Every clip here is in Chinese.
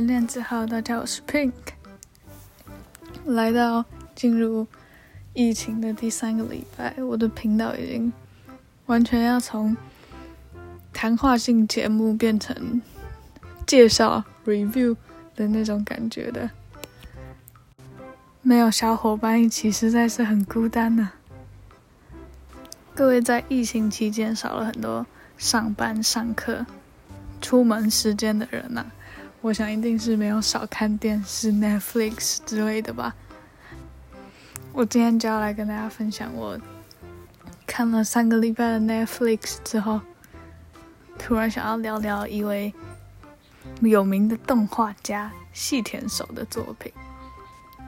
关键字号，大家好，我是 Pink。来到进入疫情的第三个礼拜，我的频道已经完全要从谈话性节目变成介绍 review 的那种感觉的。没有小伙伴一起，实在是很孤单呢、各位在疫情期间少了很多上班、上课、出门时间的人呐、我想一定是没有少看电视、Netflix 之类的吧。我今天就要来跟大家分享，我看了三个礼拜的 Netflix 之后，突然想要聊聊一位有名的动画家细田守的作品。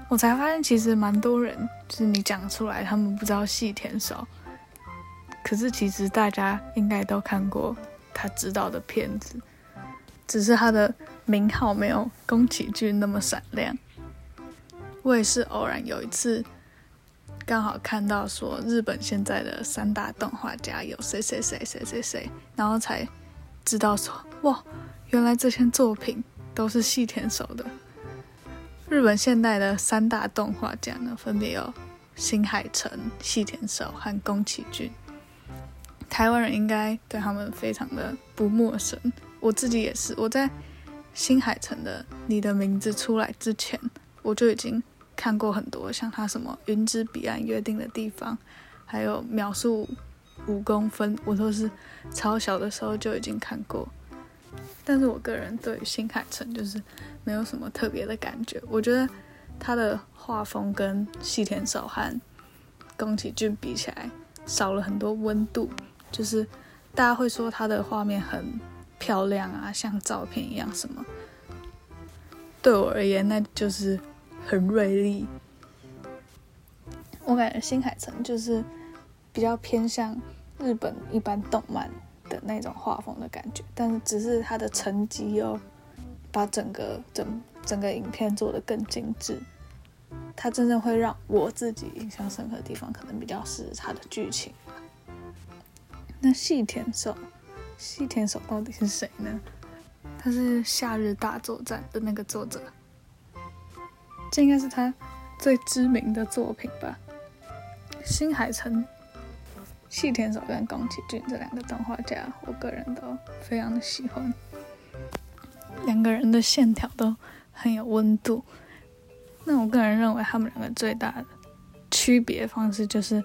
我才发现，其实蛮多人就是你讲出来，他们不知道细田守，可是其实大家应该都看过他知道的片子，只是他的。名号没有宫崎骏那么闪亮。我也是偶然有一次，刚好看到说日本现在的三大动画家有谁谁谁谁谁谁，然后才知道说哇，原来这些作品都是细田守的。日本现代的三大动画家呢，分别有新海诚、细田守和宫崎骏。台湾人应该对他们非常的不陌生，我自己也是，我在。新海诚的《你的名字》出来之前，我就已经看过很多，像他什么《云之彼岸约定的地方》，还有《秒速五公分》，我都是超小的时候就已经看过。但是我个人对新海诚就是没有什么特别的感觉，我觉得他的画风跟细田守和宫崎骏比起来少了很多温度，就是大家会说他的画面很。漂亮啊，像照片一样什么？对我而言，那就是很锐利。我感觉新海诚就是比较偏向日本一般动漫的那种画风的感觉，但是只是他的成绩又把整个整整个影片做得更精致。他真正会让我自己印象深刻的地方，可能比较是他的剧情。那细田守。细田守到底是谁呢？他是《夏日大作战》的那个作者，这应该是他最知名的作品吧。新海诚、细田守跟宫崎骏这两个动画家，我个人都非常的喜欢。两个人的线条都很有温度。那我个人认为，他们两个最大的区别方式就是，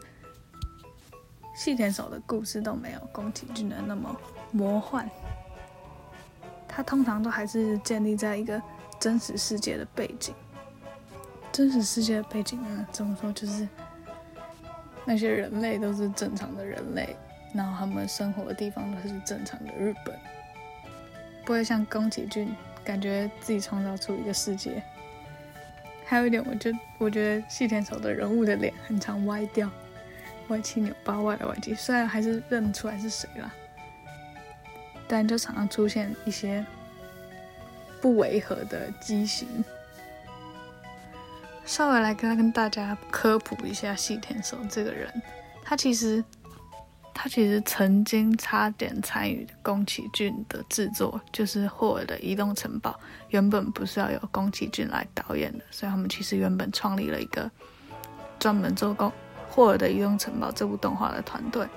细田守的故事都没有宫崎骏的那么。魔幻，它通常都还是建立在一个真实世界的背景。真实世界的背景呢，怎么说？就是那些人类都是正常的人类，然后他们生活的地方都是正常的日本，不会像宫崎骏感觉自己创造出一个世界。还有一点，我就我觉得细田守的人物的脸很常歪掉，歪七扭八，歪来歪去，虽然还是认出来是谁啦。但就常常出现一些不违和的畸形。稍微来跟跟大家科普一下细田守这个人，他其实他其实曾经差点参与宫崎骏的制作，就是霍尔的移动城堡，原本不是要由宫崎骏来导演的，所以他们其实原本创立了一个专门做宫霍尔的移动城堡这部动画的团队，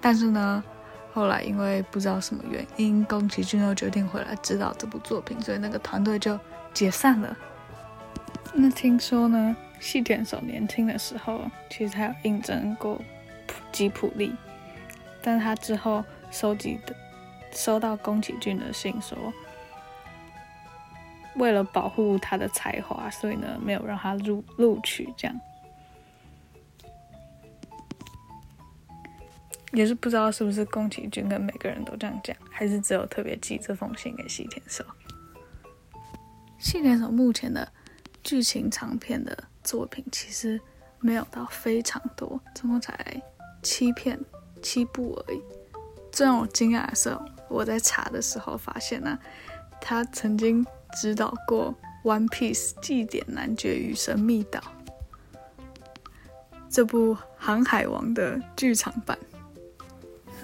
但是呢。后来因为不知道什么原因，宫崎骏又决定回来指导这部作品，所以那个团队就解散了。那听说呢，细田守年轻的时候其实还有应征过吉普力，但他之后收集的收到宫崎骏的信说，为了保护他的才华，所以呢没有让他录录取这样。也是不知道是不是宫崎骏跟每个人都这样讲，还是只有特别寄这封信给细田守。细田守目前的剧情长片的作品其实没有到非常多，总共才七片七部而已。最让我惊讶的是，我在查的时候发现呢、他曾经指导过《One Piece》祭典男爵与神秘岛这部《航海王》的剧场版。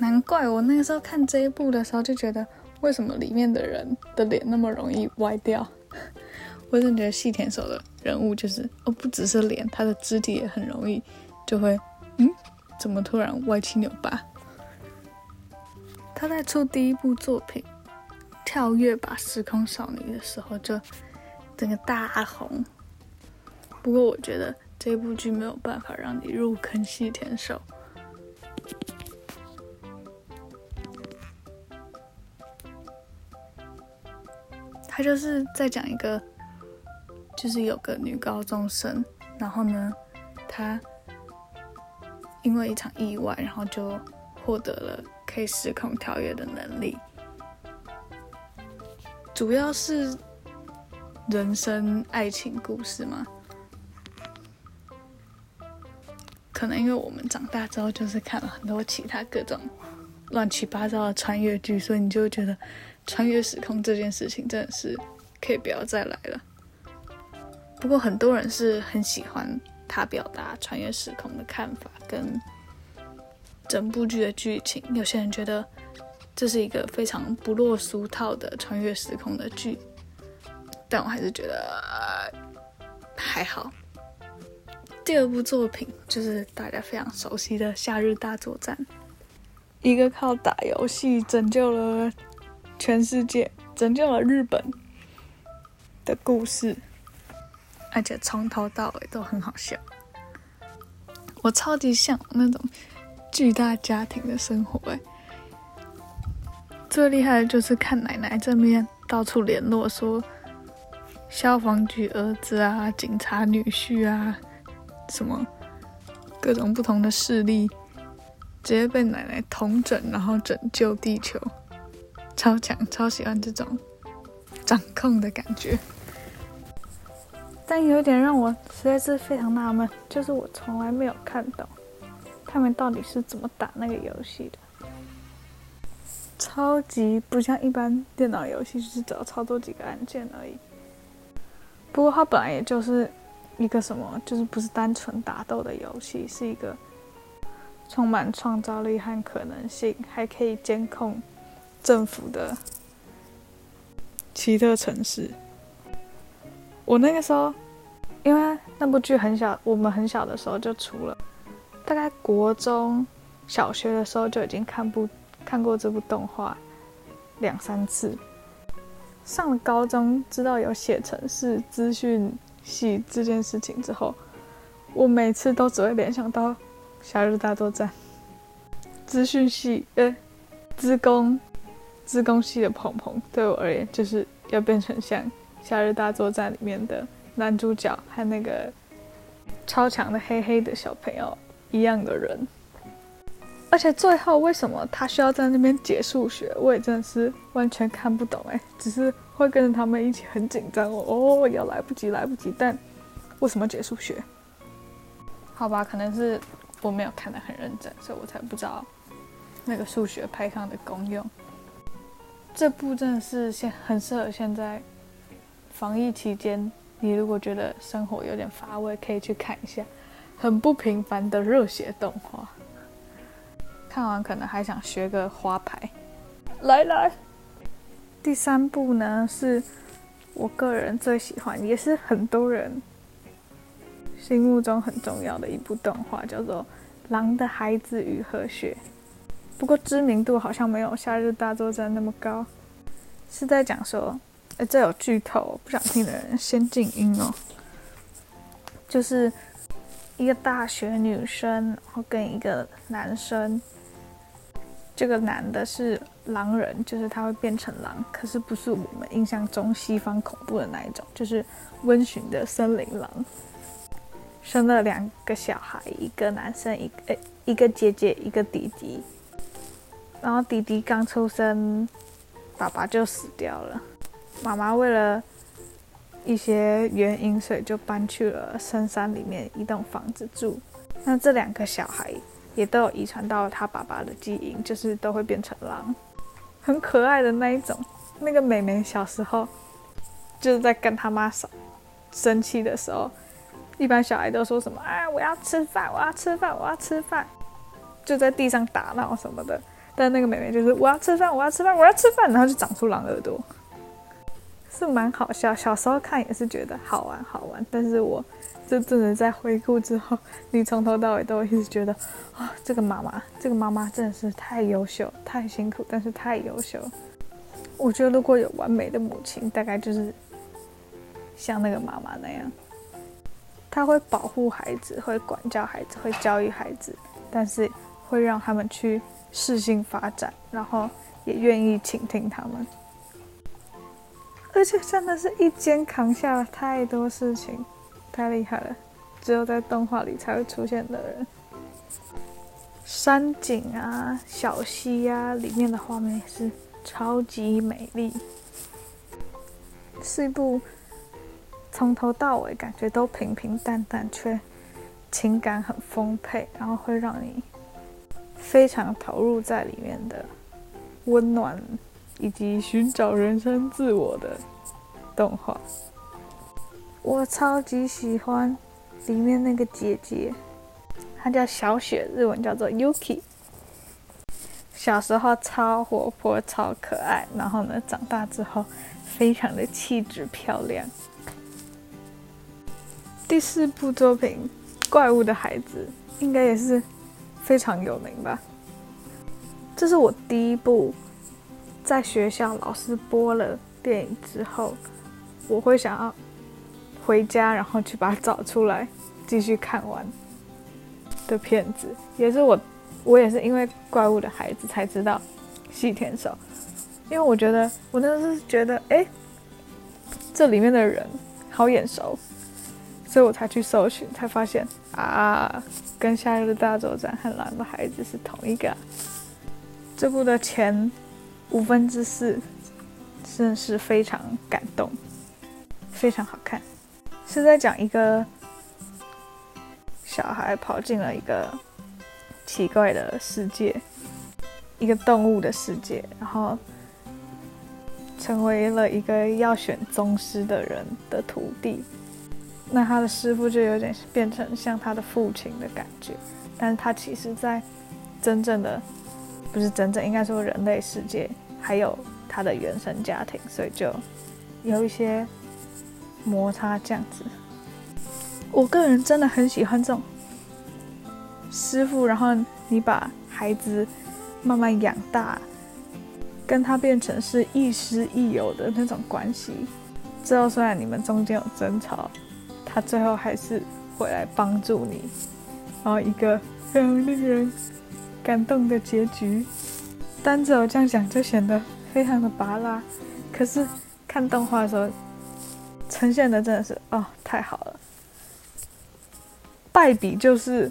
难怪我那个时候看这一部的时候就觉得，为什么里面的人的脸那么容易歪掉？我真的觉得细田守的人物就是哦，不只是脸，他的肢体也很容易就会嗯，怎么突然歪七扭八？他在出第一部作品《跳跃吧时空少女》的时候，就整个大红。不过我觉得这部剧没有办法让你入坑细田守。他就是在讲一个。就是有个女高中生，然后呢，她因为一场意外，然后就获得了可以时空跳跃的能力。主要是人生爱情故事嘛。可能因为我们长大之后，就是看了很多其他各种乱七八糟的穿越剧，所以你就会觉得穿越时空这件事情真的是可以不要再来了。不过很多人是很喜欢他表达穿越时空的看法跟整部剧的剧情。有些人觉得这是一个非常不落俗套的穿越时空的剧，但我还是觉得、还好。第二部作品就是大家非常熟悉的《夏日大作战》，一个靠打游戏拯救了全世界、拯救了日本的故事。而且从头到尾都很好笑，我超级像那种巨大家庭的生活哎。最厉害的就是看奶奶这边到处联络，说消防局儿子啊、警察女婿啊，什么各种不同的势力，直接被奶奶统整，然后拯救地球，超强，超喜欢这种掌控的感觉。但有一点让我实在是非常纳闷，就是我从来没有看懂他们到底是怎么打那个游戏的，超级不像一般电脑游戏，就是只要操作几个按键而已。不过它本来也就是一个什么，就是不是单纯打斗的游戏，是一个充满创造力和可能性，还可以监控政府的奇特城市。我那个时候，因为那部剧很小，我们很小的时候就出了，大概国中小学的时候就已经看部看过这部动画两三次。上了高中，知道有写城市资讯系这件事情之后，我每次都只会联想到《夏日大作战》。资讯系，呃，资工，资工系的鹏鹏对我而言就是要变成像。《夏日大作战》里面的男主角和那个超强的黑黑的小朋友一样的人，而且最后为什么他需要在那边解数学，我也真的是完全看不懂哎，只是会跟着他们一起很紧张哦，哦，要来不及来不及，但为什么解数学？好吧，可能是我没有看得很认真，所以我才不知道那个数学派上的功用。这部真的是现很适合现在。防疫期间，你如果觉得生活有点乏味，可以去看一下很不平凡的热血动画。看完可能还想学个花牌。来来，第三部呢，是我个人最喜欢，也是很多人心目中很重要的一部动画，叫做《狼的孩子与和雪》。不过知名度好像没有《夏日大作战》那么高。是在讲说。哎，这有剧透，不想听的人先静音哦。就是一个大学女生，然后跟一个男生。这个男的是狼人，就是他会变成狼，可是不是我们印象中西方恐怖的那一种，就是温驯的森林狼。生了两个小孩，一个男生，一个一个姐姐，一个弟弟。然后弟弟刚出生，爸爸就死掉了。妈妈为了一些原因，所以就搬去了深山里面一栋房子住。那这两个小孩也都有遗传到他爸爸的基因，就是都会变成狼，很可爱的那一种。那个妹妹小时候就是在跟他妈生生气的时候，一般小孩都说什么啊，我要吃饭，我要吃饭，我要吃饭，就在地上打闹什么的。但那个妹妹就是我要吃饭，我要吃饭，我要吃饭，然后就长出狼耳朵。是蛮好笑。小时候看也是觉得好玩好玩，但是我就真的在回顾之后，你从头到尾都一直觉得啊、哦，这个妈妈，这个妈妈真的是太优秀，太辛苦，但是太优秀。我觉得如果有完美的母亲，大概就是像那个妈妈那样，她会保护孩子，会管教孩子，会教育孩子，但是会让他们去适性发展，然后也愿意倾听他们。而且真的是一肩扛下了太多事情，太厉害了，只有在动画里才会出现的人。山景啊，小溪啊，里面的画面也是。超级美丽，是一部从头到尾感觉都平平淡淡，却情感很丰沛，然后会让你非常投入在里面的温暖以及寻找人生自我的动画。我超级喜欢里面那个姐姐，她叫小雪，日文叫做 Yuki。小时候超活泼、超可爱，然后呢，长大之后非常的气质漂亮。第四部作品《怪物的孩子》应该也是非常有名吧？这是我第一部在学校老师播了电影之后，我会想要回家，然后去把它找出来继续看完的片子，也是我。我也是因为《怪物的孩子》才知道细田守，因为我觉得我那时候是觉得，哎，这里面的人好眼熟，所以我才去搜寻，才发现啊，跟《夏日大作战》和《狼的孩子》是同一个。这部的前五分之四真的是非常感动，非常好看，是在讲一个小孩跑进了一个。奇怪的世界，一个动物的世界，然后成为了一个要选宗师的人的徒弟。那他的师傅就有点变成像他的父亲的感觉，但是他其实，在真正的不是真正，应该说人类世界，还有他的原生家庭，所以就有一些摩擦这样子。我个人真的很喜欢这种。师傅，然后你把孩子慢慢养大，跟他变成是亦师亦友的那种关系。之后虽然你们中间有争吵，最后还是回来帮助你，然后一个非常令人感动的结局。单只有这样讲就显得非常的拔拉，可是看动画的时候呈现的真的是哦，太好了。败笔就是。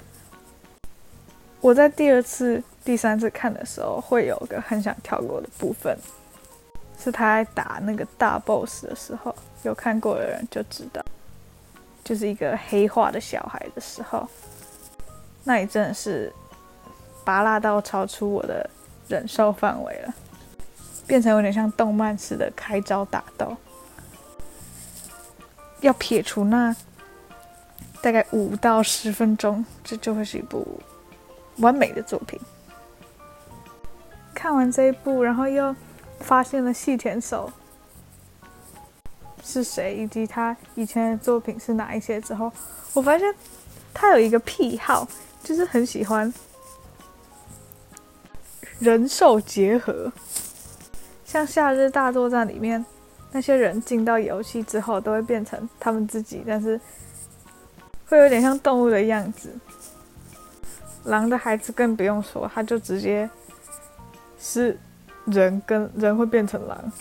我在第二次、第三次看的时候，会有个很想跳过的部分，是他在打那个大 boss 的时候，有看过的人就知道，就是一个黑化的小孩的时候，那也真的是拔辣到超出我的忍受范围了，变成有点像动漫似的开招打斗，要撇除那大概五到十分钟，这就会是一部。完美的作品。看完这一部，然后又发现了细田守是谁，以及他以前的作品是哪一些之后，我发现他有一个癖好，就是很喜欢人兽结合。像《夏日大作战》里面那些人进到游戏之后，都会变成他们自己，但是会有点像动物的样子。狼的孩子更不用说，他就直接是人跟人会变成狼。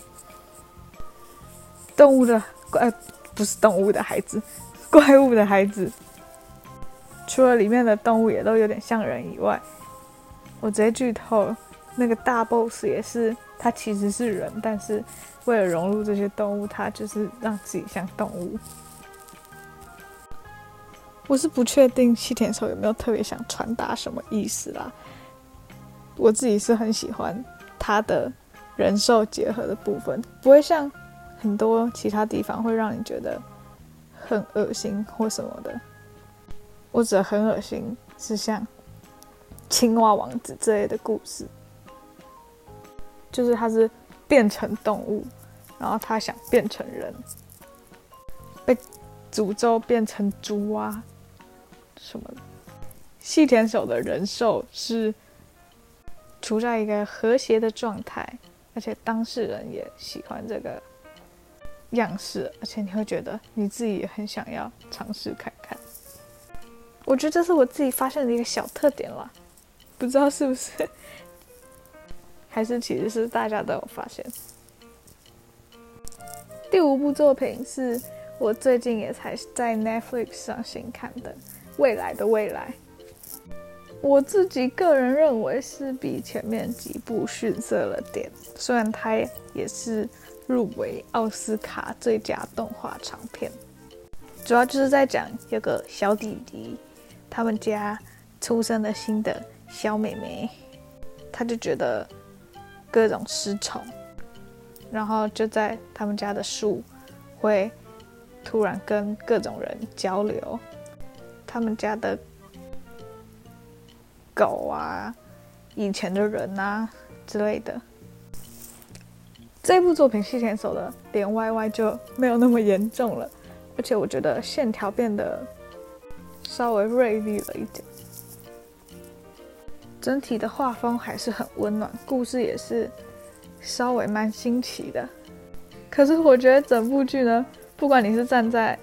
动物的怪，不是动物的孩子，怪物的孩子，除了里面的动物也都有点像人以外，我直接剧透，那个大 boss 也是，他其实是人，但是为了融入这些动物，他就是让自己像动物。我是不确定细田守有没有特别想传达什么意思啦。我自己是很喜欢他的人兽结合的部分，不会像很多其他地方会让你觉得很恶心或什么的。我指的很恶心是像青蛙王子之类的故事，就是他是变成动物，然后他想变成人，被诅咒变成猪啊什么的。细田守的人兽是处在一个和谐的状态，而且当事人也喜欢这个样式，而且你会觉得你自己也很想要尝试看看。我觉得这是我自己发现的一个小特点了，不知道是不是，还是其实是大家都有发现。第五部作品是我最近也才在 Netflix 上新看的《未来的未来》。我自己个人认为是比前面几部逊色了点，虽然它也是入围奥斯卡最佳动画长片。主要就是在讲有个小弟弟，他们家出生了新的小妹妹，他就觉得各种失宠。然后就在他们家的树会突然跟各种人交流，他们家的狗啊、以前的人啊之类的。这部作品细田守的脸歪歪就没有那么严重了，而且我觉得线条变得稍微锐利了一点。整体的画风还是很温暖，故事也是。稍微蛮新奇的，可是我觉得整部剧呢，不管你是站在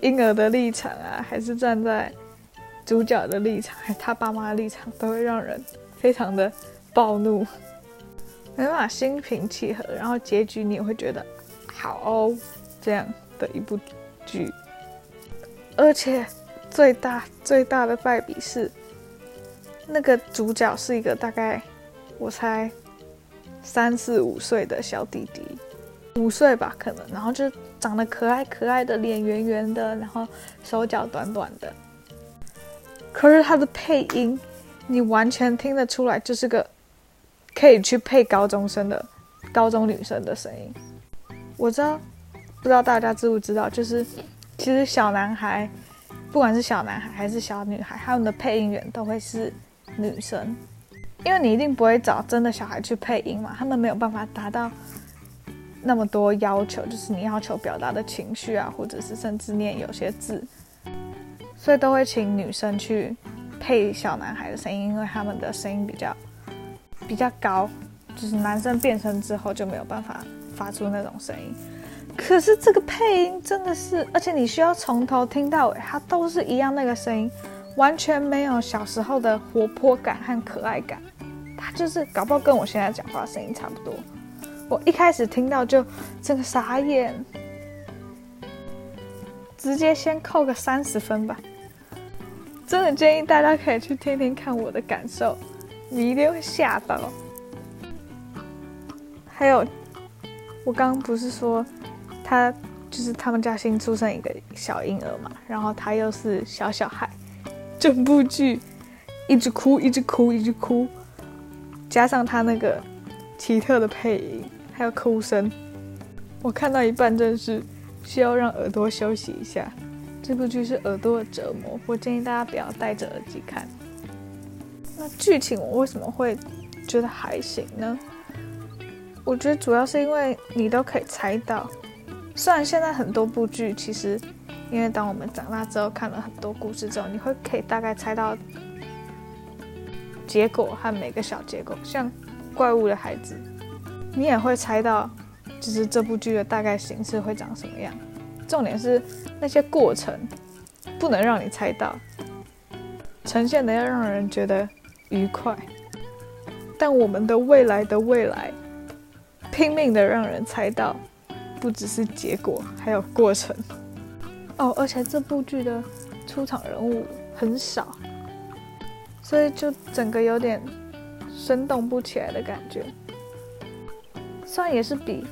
婴儿的立场啊，还是站在主角的立场，还是他爸妈的立场，都会让人非常的暴怒，没办法心平气和，然后结局你也会觉得好哦，这样的一部剧，而且最大最大的败笔是，那个主角是一个大概我猜。三四五岁的小弟弟，五岁吧，可能，然后就长得可爱可爱的，脸圆圆的，然后手脚短短的。可是他的配音，你完全听得出来，就是个可以去配高中生的高中女生的声音。我知道，不知道大家知不知道，就是其实小男孩，不管是小男孩还是小女孩，他们的配音员都会是女生。因为你一定不会找真的小孩去配音嘛，他们没有办法达到那么多要求，就是你要求表达的情绪啊，或者是甚至念有些字，所以都会请女生去配小男孩的声音，因为他们的声音比较比较高，就是男生变声之后就没有办法发出那种声音。可是这个配音真的是，而且你需要从头听到尾，它都是一样那个声音，完全没有小时候的活泼感和可爱感。他就是搞不好跟我现在讲话声音差不多。我一开始听到就这个傻眼，直接先扣个三十分吧。真的建议大家可以去听听看我的感受，你一定会吓到。还有，我刚刚不是说他就是他们家新出生一个小婴儿嘛，然后他又是小小孩，整部剧一直哭，一直哭，一直哭。加上他那个奇特的配音，还有哭声，我看到一半真是需要让耳朵休息一下。这部剧是耳朵的折磨，我建议大家不要戴着耳机看。那剧情我为什么会觉得还行呢？我觉得主要是因为你都可以猜到，虽然现在很多部剧其实，因为当我们长大之后看了很多故事之后，你会可以大概猜到。结果和每个小结果，像怪物的孩子，你也会猜到，就是这部剧的大概形式会长什么样。重点是那些过程不能让你猜到，呈现的要让人觉得愉快。但我们的未来的未来，拼命的让人猜到，不只是结果，还有过程。哦，而且这部剧的出场人物很少。所以就整个有点生动不起来的感觉，虽然也是比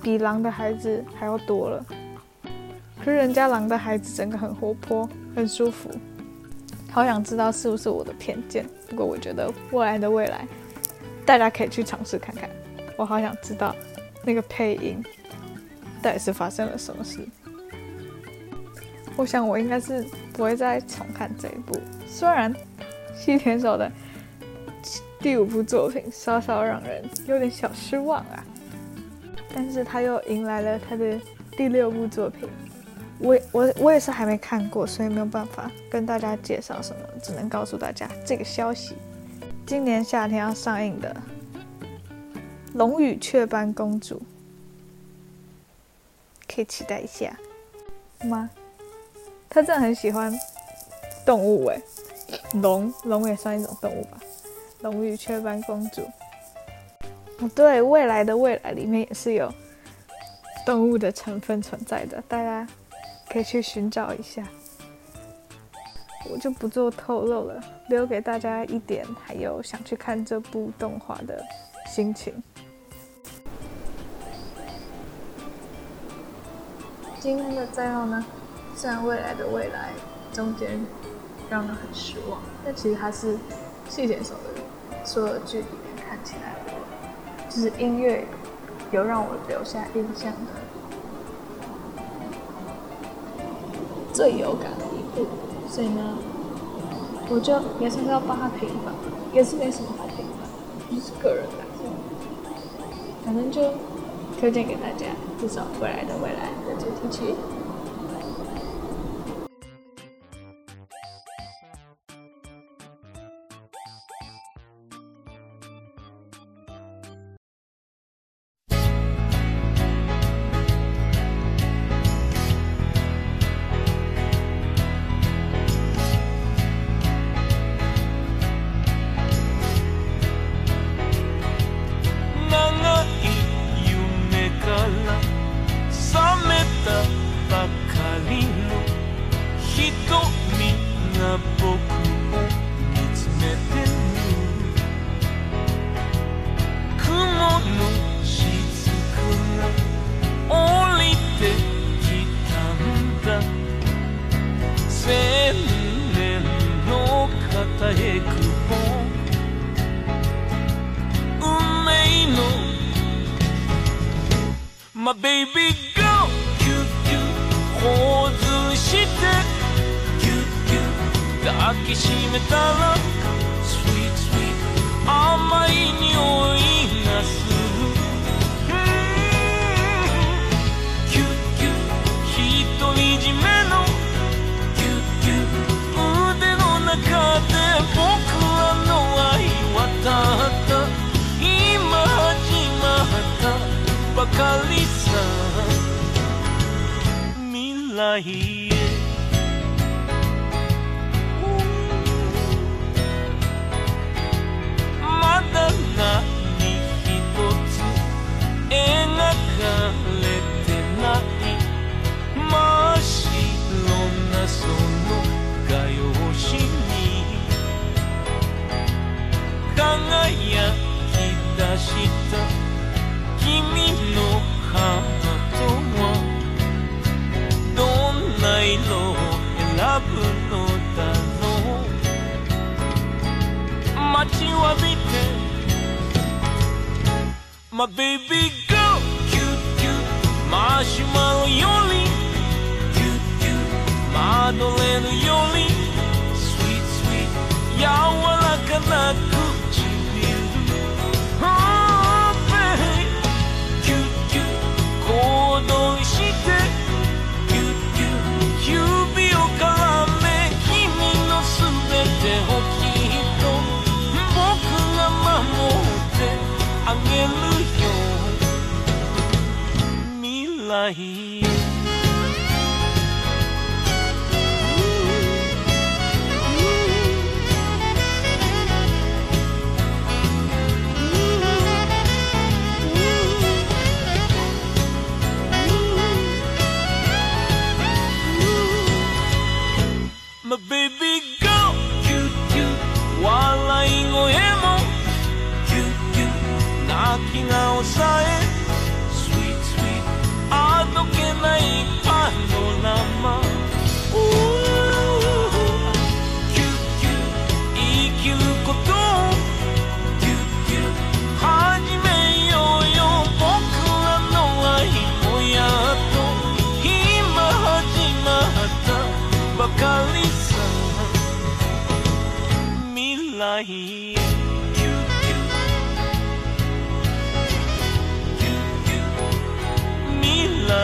比狼的孩子还要多了，可是人家狼的孩子整个很活泼，很舒服，好想知道是不是我的偏见。不过我觉得未来的未来，大家可以去尝试看看。我好想知道那个配音到底是发生了什么事。我想我应该是不会再重看这一部，虽然。西田守的第五部作品稍稍让人有点小失望啊，但是他又迎来了他的第六部作品。我我我也是还没看过，所以没有办法跟大家介绍什么，只能告诉大家这个消息：今年夏天要上映的《龙与雀斑公主》，可以期待一下吗？他真的很喜欢动物哎，龙龙也算一种动物吧，《龙与雀斑公主》。哦，对，未来的未来里面也是有动物的成分存在的，大家。可以去寻找一下，我就不做透露了，留给大家一点，还有想去看这部动画的心情。今天的最后呢，虽然未来的未来中间让人很失望，但其实还是细田守的所有剧里面看起来，就是音乐有让我留下印象的。最有感的一部，所以呢，我就也算是要帮他评分，也是没什么好评的，就是个人感受，反正就推荐给大家，至少未来的未来的主题曲。未来へまだ何一つ描かれてない真っ白なその画用紙に輝のだろう街を見て My baby girl キュッキュッマシュマロよりキュッキュッマドレーヌより Sweet sweet 柔らかな नहीं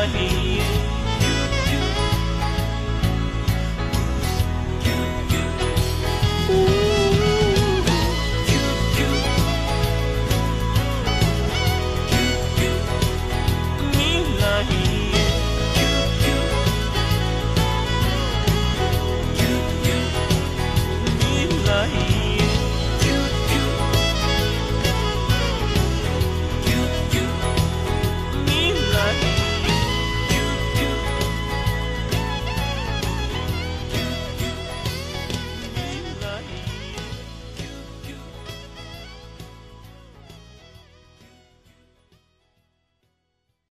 了一